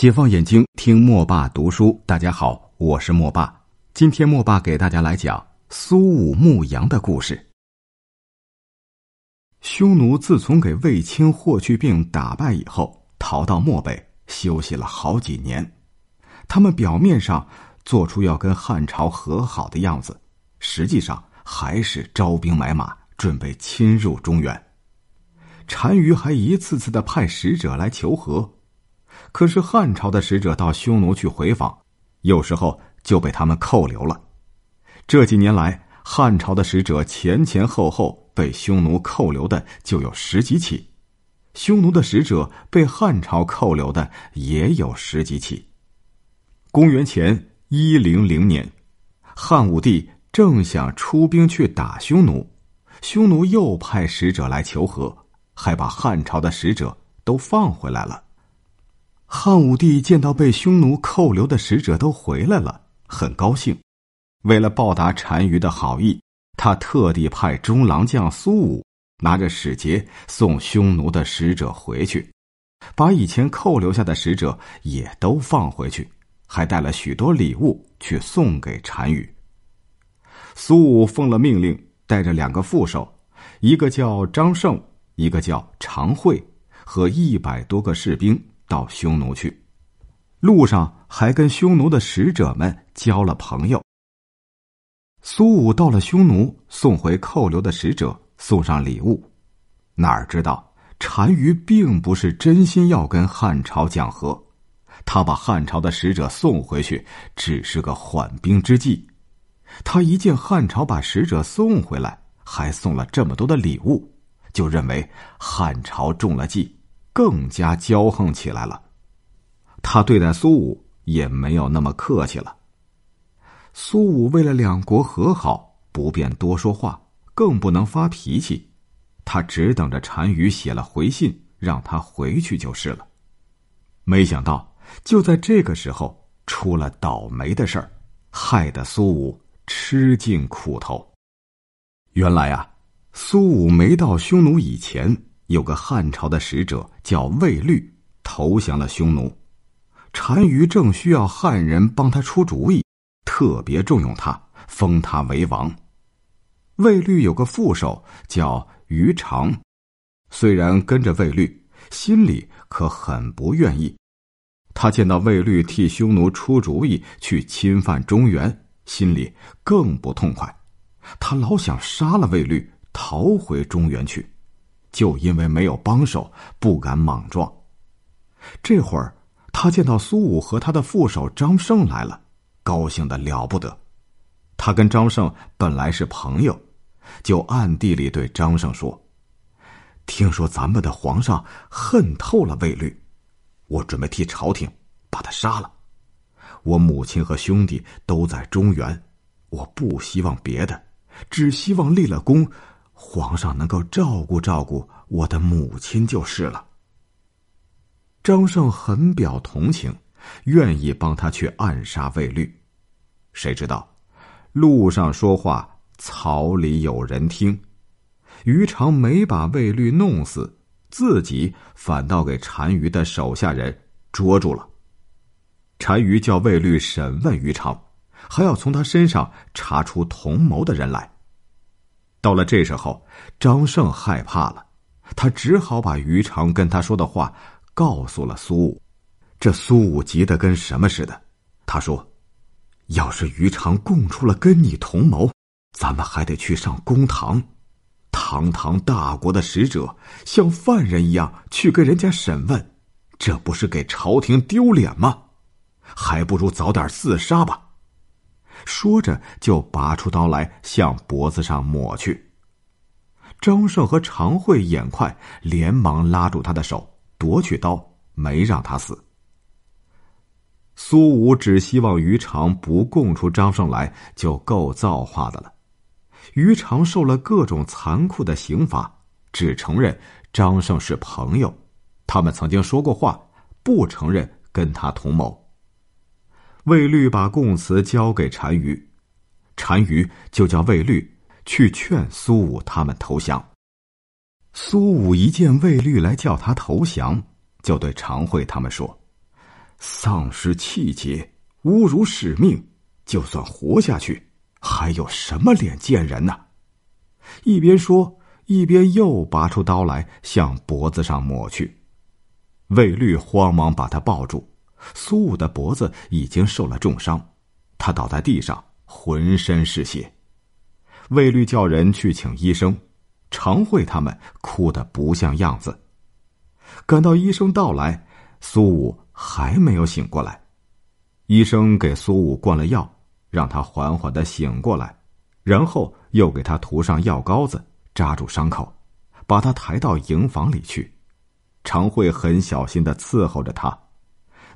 解放眼睛，听莫爸读书。大家好，我是莫爸。今天莫爸给大家来讲苏武牧羊的故事。匈奴自从给卫青霍去病打败以后，逃到漠北休息了好几年。他们表面上做出要跟汉朝和好的样子，实际上还是招兵买马，准备侵入中原。单于还一次次的派使者来求和。可是汉朝的使者到匈奴去回访，有时候就被他们扣留了。这几年来，汉朝的使者前前后后被匈奴扣留的就有十几起，匈奴的使者被汉朝扣留的也有十几起。公元前一零零年，汉武帝正想出兵去打匈奴，匈奴又派使者来求和，还把汉朝的使者都放回来了。汉武帝见到被匈奴扣留的使者都回来了，很高兴。为了报答单于的好意，他特地派中郎将苏武拿着使节送匈奴的使者回去，把以前扣留下的使者也都放回去，还带了许多礼物去送给单于。苏武奉了命令，带着两个副手，一个叫张胜，一个叫常惠，和一百多个士兵。到匈奴去，路上还跟匈奴的使者们交了朋友。苏武到了匈奴，送回扣留的使者，送上礼物。哪知道单于并不是真心要跟汉朝讲和，他把汉朝的使者送回去，只是个缓兵之计。他一见汉朝把使者送回来，还送了这么多的礼物，就认为汉朝中了计。更加骄横起来了，他对待苏武也没有那么客气了。苏武为了两国和好，不便多说话，更不能发脾气，他只等着单于写了回信，让他回去就是了。没想到，就在这个时候，出了倒霉的事儿，害得苏武吃尽苦头。原来啊，苏武没到匈奴以前。有个汉朝的使者叫卫律，投降了匈奴。单于正需要汉人帮他出主意，特别重用他，封他为王。卫律有个副手叫于长，虽然跟着卫律，心里可很不愿意。他见到卫律替匈奴出主意去侵犯中原，心里更不痛快。他老想杀了卫律，逃回中原去。就因为没有帮手，不敢莽撞。这会儿，他见到苏武和他的副手张胜来了，高兴的了不得。他跟张胜本来是朋友，就暗地里对张胜说：“听说咱们的皇上恨透了卫律，我准备替朝廷把他杀了。我母亲和兄弟都在中原，我不希望别的，只希望立了功。”皇上能够照顾照顾我的母亲就是了。张胜很表同情，愿意帮他去暗杀卫律。谁知道，路上说话，草里有人听。于长没把卫律弄死，自己反倒给单于的手下人捉住了。单于叫卫律审问于长，还要从他身上查出同谋的人来。到了这时候，张胜害怕了，他只好把于长跟他说的话告诉了苏武。这苏武急得跟什么似的，他说：“要是于长供出了跟你同谋，咱们还得去上公堂，堂堂大国的使者像犯人一样去跟人家审问，这不是给朝廷丢脸吗？还不如早点自杀吧。”说着，就拔出刀来向脖子上抹去。张胜和常慧眼快，连忙拉住他的手，夺去刀，没让他死。苏武只希望于长不供出张胜来，就够造化的了。于长受了各种残酷的刑罚，只承认张胜是朋友，他们曾经说过话，不承认跟他同谋。卫律把供词交给单于，单于就叫卫律去劝苏武他们投降。苏武一见卫律来叫他投降，就对常惠他们说：“丧失气节，侮辱使命，就算活下去，还有什么脸见人呢？一边说，一边又拔出刀来，向脖子上抹去。魏律慌忙把他抱住，苏武的脖子已经受了重伤，他倒在地上，浑身是血。魏律叫人去请医生，常慧他们哭得不像样子。赶到医生到来，苏武还没有醒过来。医生给苏武灌了药，让他缓缓的醒过来，然后又给他涂上药膏子，扎住伤口，把他抬到营房里去。常慧很小心的伺候着他。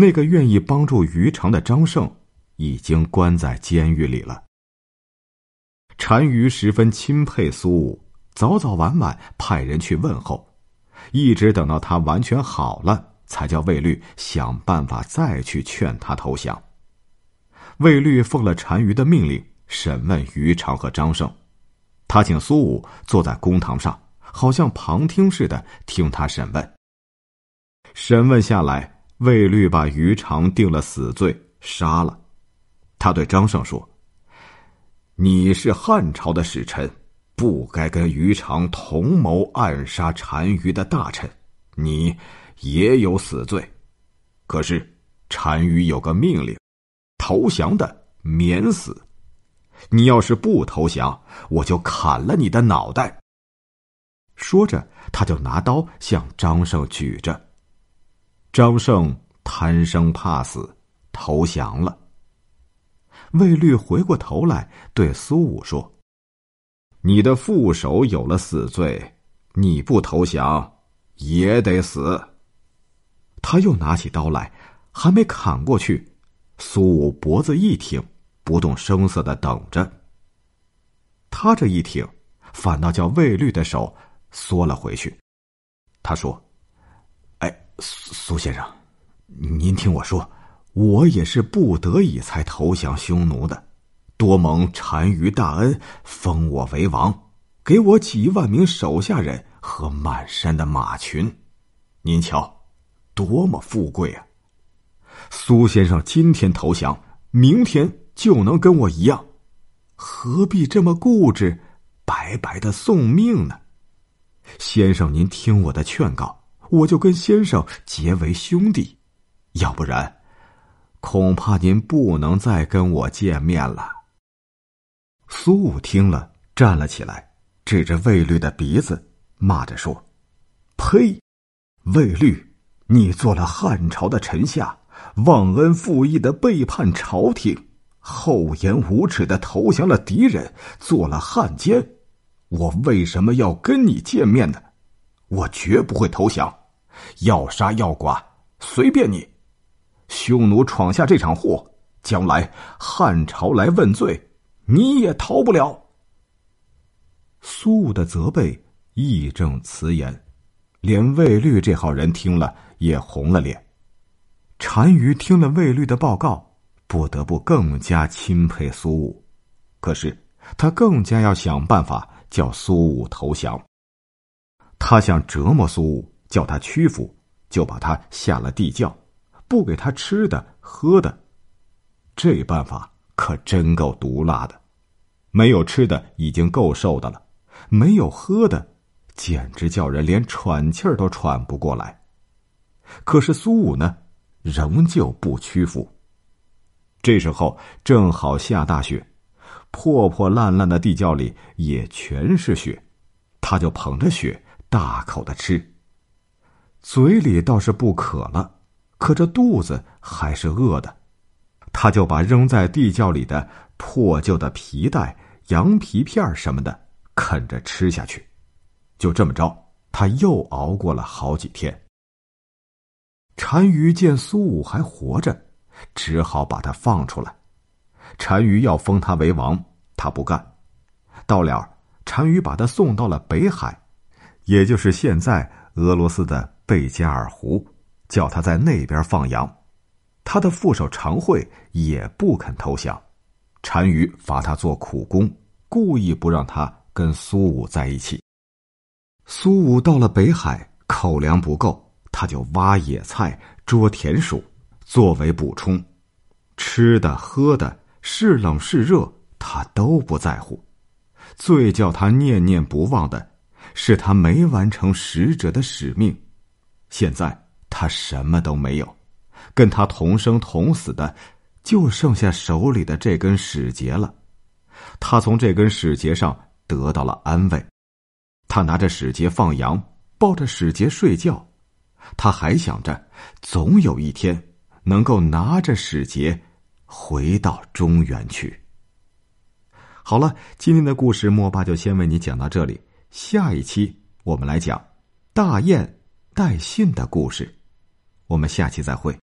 那个愿意帮助于常的张胜，已经关在监狱里了。单于十分钦佩苏武，早早晚晚派人去问候，一直等到他完全好了，才叫魏律想办法再去劝他投降。魏律奉了单于的命令，审问于常和张胜。他请苏武坐在公堂上，好像旁听似的听他审问。审问下来，魏律把于长定了死罪，杀了。他对张胜说。你是汉朝的使臣，不该跟于长同谋暗杀单于的大臣，你也有死罪。可是单于有个命令，投降的免死。你要是不投降，我就砍了你的脑袋。说着，他就拿刀向张胜举着。张胜贪生怕死，投降了。魏律回过头来对苏武说：“你的副手有了死罪，你不投降也得死。”他又拿起刀来，还没砍过去，苏武脖子一挺，不动声色的等着。他这一挺，反倒叫魏律的手缩了回去。他说：“，苏先生，您听我说。”我也是不得已才投降匈奴的，多蒙单于大恩，封我为王，给我几万名手下人和满山的马群，您瞧，多么富贵啊！苏先生今天投降，明天就能跟我一样，何必这么固执，白白的送命呢？先生，您听我的劝告，我就跟先生结为兄弟，要不然。恐怕您不能再跟我见面了。苏武听了，站了起来，指着魏律的鼻子，骂着说：“呸！魏律，你做了汉朝的臣下，忘恩负义的背叛朝廷，厚颜无耻的投降了敌人，做了汉奸。我为什么要跟你见面呢？我绝不会投降，要杀要剐，随便你。”匈奴闯下这场祸，将来汉朝来问罪，你也逃不了。苏武的责备义正辞严，连卫律这号人听了也红了脸。单于听了卫律的报告，不得不更加钦佩苏武，可是他更加要想办法叫苏武投降。他想折磨苏武，叫他屈服，就把他下了地窖。不给他吃的喝的，这办法可真够毒辣的。没有吃的已经够受的了，没有喝的，简直叫人连喘气儿都喘不过来。可是苏武呢，仍旧不屈服。这时候正好下大雪，破破烂烂的地窖里也全是雪，他就捧着雪大口的吃，嘴里倒是不渴了。可这肚子还是饿的，他就把扔在地窖里的破旧的皮带、羊皮片什么的啃着吃下去。就这么着，他又熬过了好几天。单于见苏武还活着，只好把他放出来。单于要封他为王，他不干。到了，单于把他送到了北海，也就是现在俄罗斯的贝加尔湖。叫他在那边放羊，他的副手常惠也不肯投降，单于罚他做苦工，故意不让他跟苏武在一起。苏武到了北海，口粮不够，他就挖野菜、捉田鼠，作为补充，吃的喝的，是冷是热，他都不在乎。最叫他念念不忘的，是他没完成使者的使命。现在他什么都没有，跟他同生同死的，就剩下手里的这根使节了。他从这根使节上得到了安慰。他拿着使节放羊，抱着使节睡觉。他还想着，总有一天能够拿着使节回到中原去。好了，今天的故事莫爸就先为你讲到这里。下一期我们来讲大雁带信的故事。我们下期再会。